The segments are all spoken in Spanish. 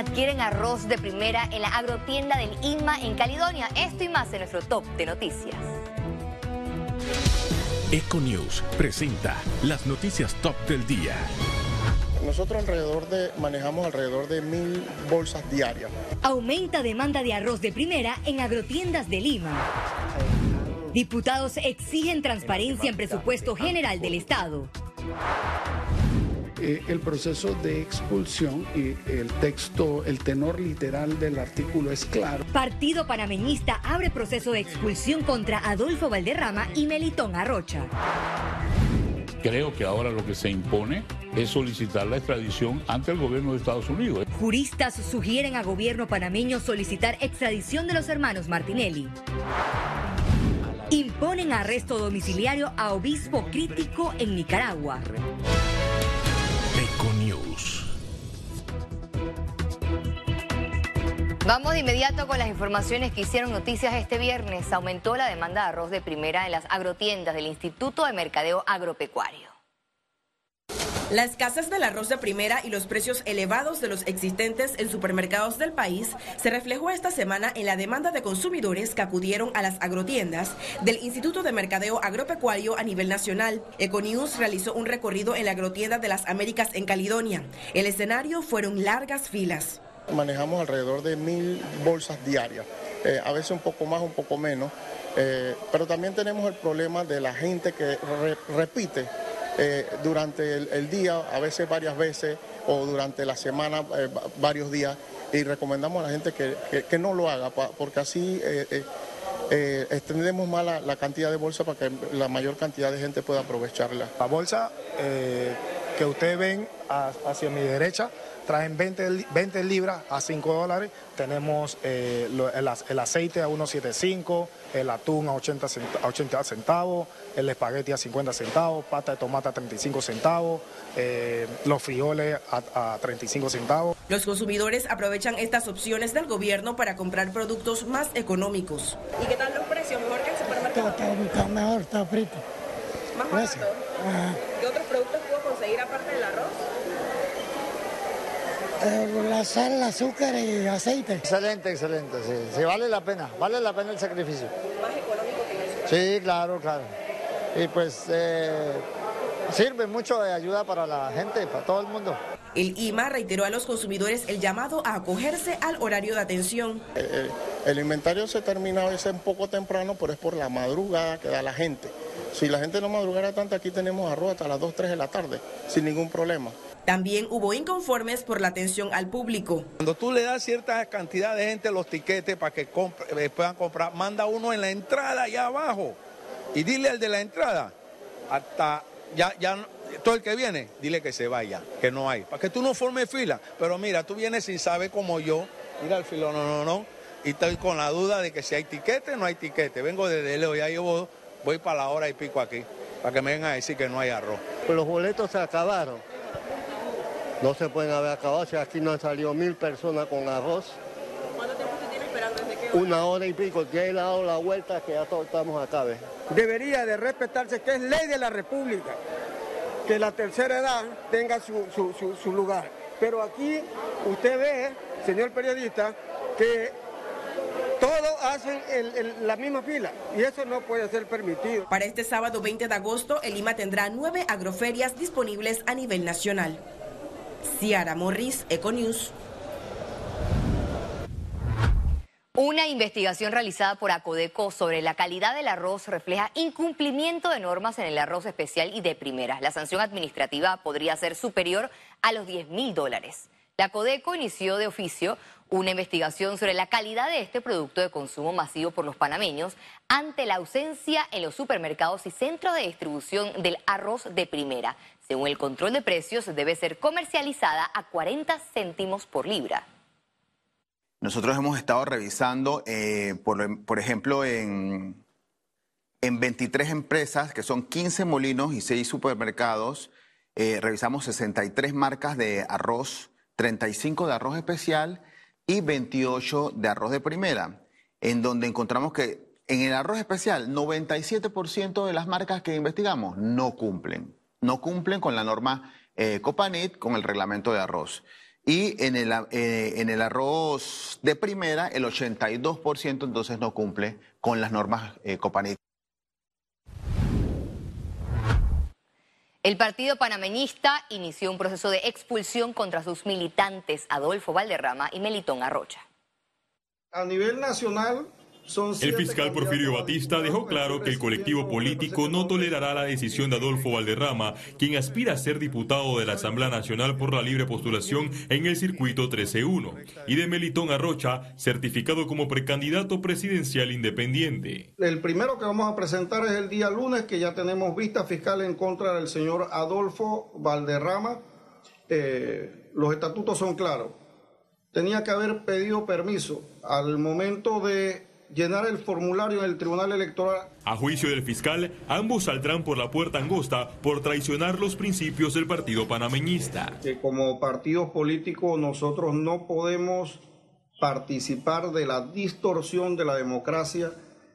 adquieren arroz de primera en la agrotienda del INMA en Caledonia. Esto y más en nuestro top de noticias. Econews presenta las noticias top del día. Nosotros alrededor de, manejamos alrededor de mil bolsas diarias. Aumenta demanda de arroz de primera en agrotiendas de Lima. Diputados exigen transparencia en presupuesto general del Estado. Eh, el proceso de expulsión y el texto, el tenor literal del artículo es claro. Partido Panameñista abre proceso de expulsión contra Adolfo Valderrama y Melitón Arrocha. Creo que ahora lo que se impone es solicitar la extradición ante el gobierno de Estados Unidos. Juristas sugieren a gobierno panameño solicitar extradición de los hermanos Martinelli. Imponen arresto domiciliario a obispo crítico en Nicaragua. Econews. Vamos de inmediato con las informaciones que hicieron noticias este viernes. Aumentó la demanda de arroz de primera en las agrotiendas del Instituto de Mercadeo Agropecuario. La escasez del arroz de primera y los precios elevados de los existentes en supermercados del país se reflejó esta semana en la demanda de consumidores que acudieron a las agrotiendas del Instituto de Mercadeo Agropecuario a nivel nacional. Econews realizó un recorrido en la agrotienda de las Américas en Caledonia. El escenario fueron largas filas. Manejamos alrededor de mil bolsas diarias, eh, a veces un poco más, un poco menos, eh, pero también tenemos el problema de la gente que repite eh, durante el, día, a veces varias veces, o durante la semana, eh, varios días, y recomendamos a la gente que, no lo haga, porque así eh, extendemos más la, cantidad de bolsa para que la mayor cantidad de gente pueda aprovecharla. La bolsa que ustedes ven hacia mi derecha traen 20, 20 libras a 5 dólares. Tenemos eh, el, aceite a 1,75, el atún a 80, centavos, el espagueti a 50 centavos, pata de tomate a 35 centavos, eh, los frijoles a, 35 centavos. Los consumidores aprovechan estas opciones del gobierno para comprar productos más económicos. ¿Y qué tal los precios? ¿Mejor que el supermercado? Está, mejor, está frito. ¿Más barato? ¿Qué puedo conseguir aparte del arroz? Eh, la sal, el azúcar y aceite. Excelente, excelente, sí. Sí, vale la pena, vale la pena el sacrificio. ¿Más económico que eso? Sí, claro, claro. Y pues eh, sirve mucho de ayuda para la gente, para todo el mundo. El IMA reiteró a los consumidores el llamado a acogerse al horario de atención. Eh, el inventario se termina a veces un poco temprano, pero es por la madrugada que da la gente. Si la gente no madrugara tanto, aquí tenemos arroz hasta las 2, 3 de la tarde, sin ningún problema. También hubo inconformes por la atención al público. Cuando tú le das cierta cantidad de gente los tiquetes para que eh, puedan comprar, manda uno en la entrada allá abajo y dile al de la entrada, hasta ya, ya todo el que viene, dile que se vaya, que no hay, para que tú no formes fila. Pero mira, tú vienes sin saber como yo, mira al filo, no, no, no, y estoy con la duda de que si hay tiquete no hay tiquete. Vengo desde Leo, ya yo voy, para la hora y pico aquí, para que me vengan a decir que no hay arroz. Pues los boletos se acabaron. No se pueden haber acabado si aquí no han salido mil personas con arroz. ¿Cuánto tiempo usted tiene esperando desde que Una hora y pico, que he dado la vuelta que ya todos estamos acá. ¿ves? Debería de respetarse que es ley de la República, que la tercera edad tenga su, su, lugar. Pero aquí usted ve, señor periodista, que todos hacen la misma fila y eso no puede ser permitido. Para este sábado 20 de agosto, el Lima tendrá nueve agroferias disponibles a nivel nacional. Ciara Morris, Econews. Una investigación realizada por Acodeco sobre la calidad del arroz refleja incumplimiento de normas en el arroz especial y de primera. La sanción administrativa podría ser superior a los 10 mil dólares. La Codeco inició de oficio una investigación sobre la calidad de este producto de consumo masivo por los panameños ante la ausencia en los supermercados y centros de distribución del arroz de primera. Según el control de precios, debe ser comercializada a 40 céntimos por libra. Nosotros hemos estado revisando, eh, por, ejemplo, en, en 23 empresas, que son 15 molinos y 6 supermercados, eh, revisamos 63 marcas de arroz, 35 de arroz especial y 28 de arroz de primera, en donde encontramos que en el arroz especial 97% de las marcas que investigamos no cumplen, no cumplen con la norma eh, Copanit, con el reglamento de arroz. Y en el, eh, en el arroz de primera, el 82% entonces no cumple con las normas eh, Copanet. El partido panameñista inició un proceso de expulsión contra sus militantes Adolfo Valderrama y Melitón Arrocha. A nivel nacional, el fiscal Porfirio Batista dejó claro que el colectivo político no tolerará la decisión de Adolfo Valderrama, quien aspira a ser diputado de la Asamblea Nacional por la libre postulación en el circuito 13-1, y de Melitón Arrocha, certificado como precandidato presidencial independiente. El primero que vamos a presentar es el día lunes, que ya tenemos vista fiscal en contra del señor Adolfo Valderrama. Eh, los estatutos son claros. Tenía que haber pedido permiso al momento de llenar el formulario en el Tribunal Electoral. A juicio del fiscal, ambos saldrán por la puerta angosta por traicionar los principios del partido panameñista. Que como partido político nosotros no podemos participar de la distorsión de la democracia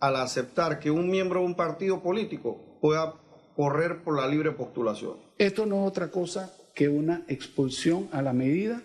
al aceptar que un miembro de un partido político pueda correr por la libre postulación. Esto no es otra cosa que una expulsión a la medida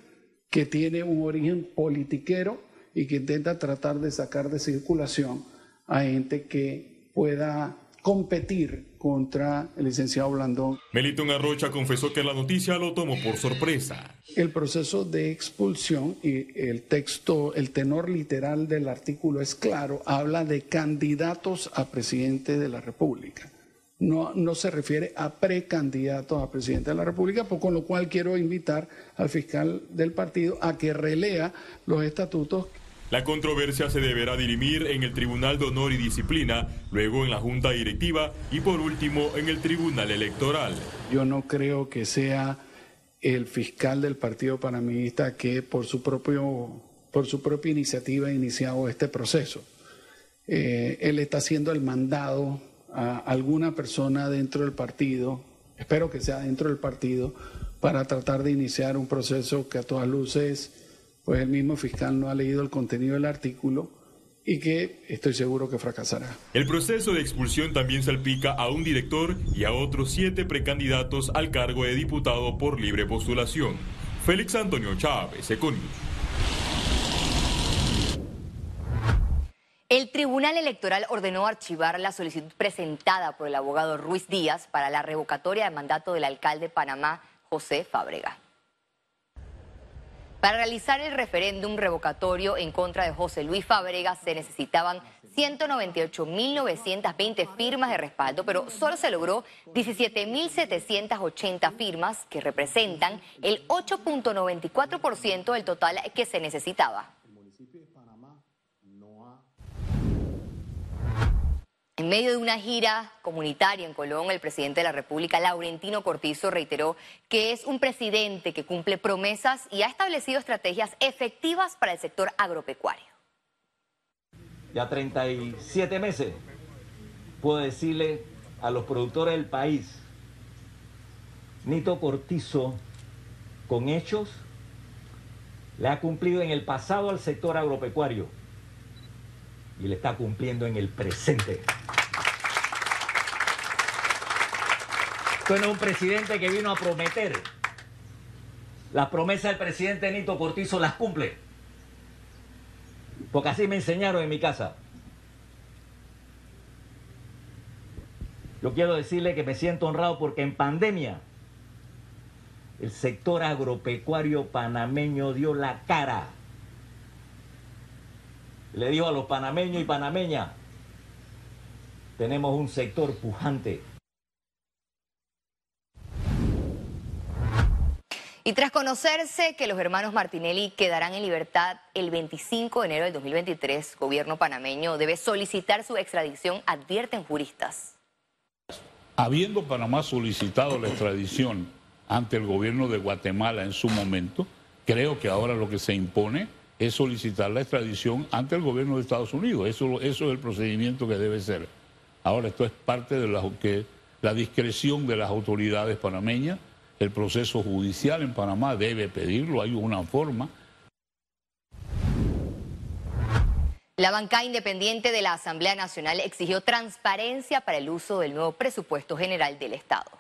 que tiene un origen politiquero y que intenta tratar de sacar de circulación a gente que pueda competir contra el licenciado Blandón. Melitón Arrocha confesó que la noticia lo tomó por sorpresa. El proceso de expulsión y el texto, el tenor literal del artículo es claro, habla de candidatos a presidente de la República. No, no se refiere a precandidatos a presidente de la República, por, con lo cual quiero invitar al fiscal del partido a que relea los estatutos la controversia se deberá dirimir en el Tribunal de Honor y Disciplina, luego en la Junta Directiva y por último en el Tribunal Electoral. Yo no creo que sea el fiscal del Partido Panameñista que por su, propio, por su propia iniciativa ha iniciado este proceso. Eh, él está haciendo el mandado a alguna persona dentro del partido, espero que sea dentro del partido, para tratar de iniciar un proceso que a todas luces pues el mismo fiscal no ha leído el contenido del artículo y que estoy seguro que fracasará. El proceso de expulsión también salpica a un director y a otros siete precandidatos al cargo de diputado por libre postulación. Félix Antonio Chávez, Econius. El Tribunal Electoral ordenó archivar la solicitud presentada por el abogado Ruiz Díaz para la revocatoria de mandato del alcalde de Panamá, José Fábrega. Para realizar el referéndum revocatorio en contra de José Luis Fábrega se necesitaban 198.920 firmas de respaldo, pero solo se logró 17.780 firmas que representan el 8.94% del total que se necesitaba. En medio de una gira comunitaria en Colón, el presidente de la República, Laurentino Cortizo, reiteró que es un presidente que cumple promesas y ha establecido estrategias efectivas para el sector agropecuario. Ya 37 meses puedo decirle a los productores del país, Nito Cortizo, con hechos, le ha cumplido en el pasado al sector agropecuario y le está cumpliendo en el presente. Es un presidente que vino a prometer. Las promesas del presidente Nito Cortizo las cumple. Porque así me enseñaron en mi casa. Yo quiero decirle que me siento honrado porque en pandemia el sector agropecuario panameño dio la cara le dijo a los panameños y panameñas, tenemos un sector pujante. Y tras conocerse que los hermanos Martinelli quedarán en libertad el 25 de enero del 2023, gobierno panameño debe solicitar su extradición, advierten juristas. Habiendo Panamá solicitado la extradición ante el gobierno de Guatemala en su momento, creo que ahora lo que se impone es solicitar la extradición ante el gobierno de Estados Unidos. Eso, es el procedimiento que debe ser. Ahora, esto es parte de la discreción de las autoridades panameñas. El proceso judicial en Panamá debe pedirlo, hay una forma. La bancada independiente de la Asamblea Nacional exigió transparencia para el uso del nuevo presupuesto general del Estado.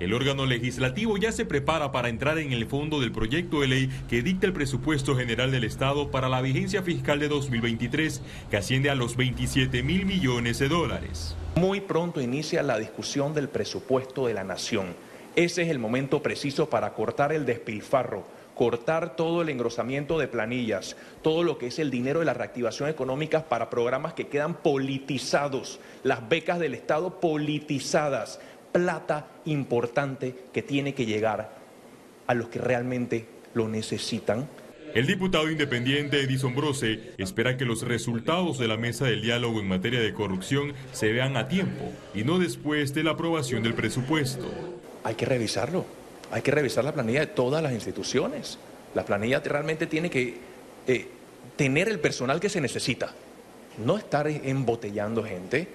El órgano legislativo ya se prepara para entrar en el fondo del proyecto de ley que dicta el presupuesto general del Estado para la vigencia fiscal de 2023, que asciende a los 27 mil millones de dólares. Muy pronto inicia la discusión del presupuesto de la nación. Ese es el momento preciso para cortar el despilfarro, cortar todo el engrosamiento de planillas, todo lo que es el dinero de la reactivación económica para programas que quedan politizados, las becas del Estado politizadas plata importante que tiene que llegar a los que realmente lo necesitan. El diputado independiente Edison Brose espera que los resultados de la mesa del diálogo en materia de corrupción se vean a tiempo y no después de la aprobación del presupuesto. Hay que revisarlo, hay que revisar la planilla de todas las instituciones. La planilla realmente tiene que eh, tener el personal que se necesita, no estar embotellando gente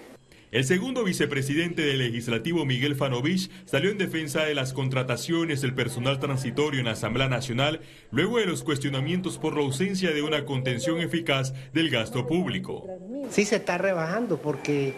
el segundo vicepresidente del legislativo, Miguel Fanovich, salió en defensa de las contrataciones del personal transitorio en la Asamblea Nacional luego de los cuestionamientos por la ausencia de una contención eficaz del gasto público. Sí se está rebajando porque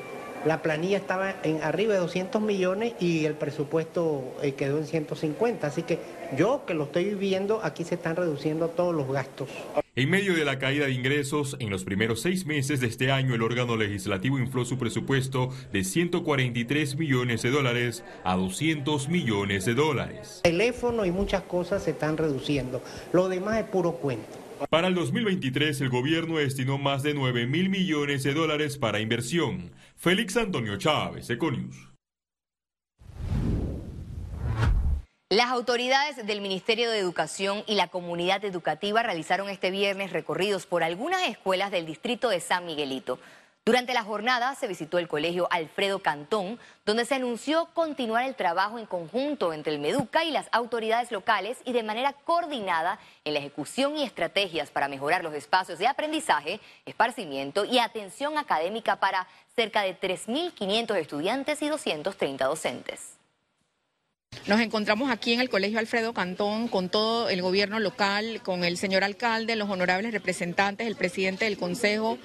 la planilla estaba en arriba de 200 millones y el presupuesto eh, quedó en 150, así que yo que lo estoy viendo, aquí se están reduciendo todos los gastos. En medio de la caída de ingresos, en los primeros seis meses de este año, el órgano legislativo infló su presupuesto de 143 millones de dólares a 200 millones de dólares. Teléfono y muchas cosas se están reduciendo. Lo demás es puro cuento. Para el 2023, el gobierno destinó más de 9 mil millones de dólares para inversión. Félix Antonio Chávez, Econius. Las autoridades del Ministerio de Educación y la comunidad educativa realizaron este viernes recorridos por algunas escuelas del distrito de San Miguelito. Durante la jornada se visitó el colegio Alfredo Cantón, donde se anunció continuar el trabajo en conjunto entre el Meduca y las autoridades locales y de manera coordinada en la ejecución y estrategias para mejorar los espacios de aprendizaje, esparcimiento y atención académica para cerca de 3.500 estudiantes y 230 docentes. Nos encontramos aquí en el Colegio Alfredo Cantón con todo el gobierno local, con el señor alcalde, los honorables representantes, el presidente del consejo,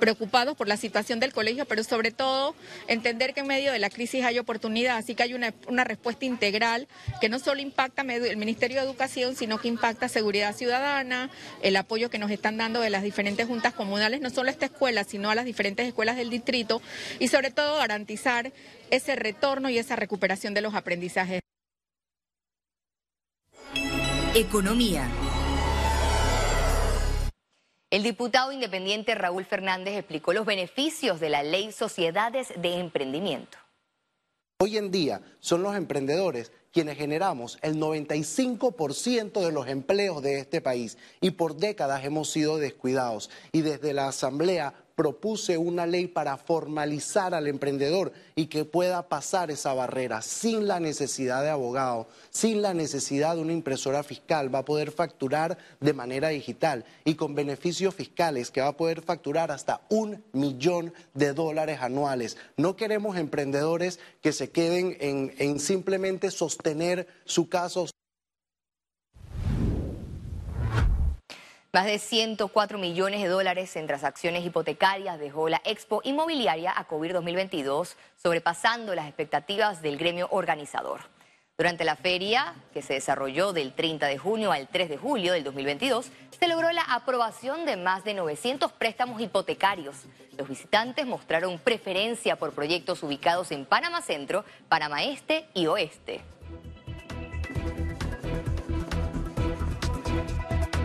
preocupados por la situación del colegio, pero sobre todo entender que en medio de la crisis hay oportunidad, así que hay una, respuesta integral que no solo impacta el Ministerio de Educación, sino que impacta seguridad ciudadana, el apoyo que nos están dando de las diferentes juntas comunales, no solo a esta escuela, sino a las diferentes escuelas del distrito, y sobre todo garantizar ese retorno y esa recuperación de los aprendizajes. Economía. El diputado independiente Raúl Fernández explicó los beneficios de la ley Sociedades de Emprendimiento. Hoy en día son los emprendedores quienes generamos el 95% de los empleos de este país y por décadas hemos sido descuidados. Y desde la Asamblea propuse una ley para formalizar al emprendedor y que pueda pasar esa barrera sin la necesidad de abogado, sin la necesidad de una impresora fiscal, va a poder facturar de manera digital y con beneficios fiscales que va a poder facturar hasta un millón de dólares anuales. No queremos emprendedores que se queden en, en simplemente sostener su caso. Más de 104 millones de dólares en transacciones hipotecarias dejó la Expo Inmobiliaria a COVID 2022, sobrepasando las expectativas del gremio organizador. Durante la feria, que se desarrolló del 30 de junio al 3 de julio del 2022, se logró la aprobación de más de 900 préstamos hipotecarios. Los visitantes mostraron preferencia por proyectos ubicados en Panamá Centro, Panamá Este y Oeste.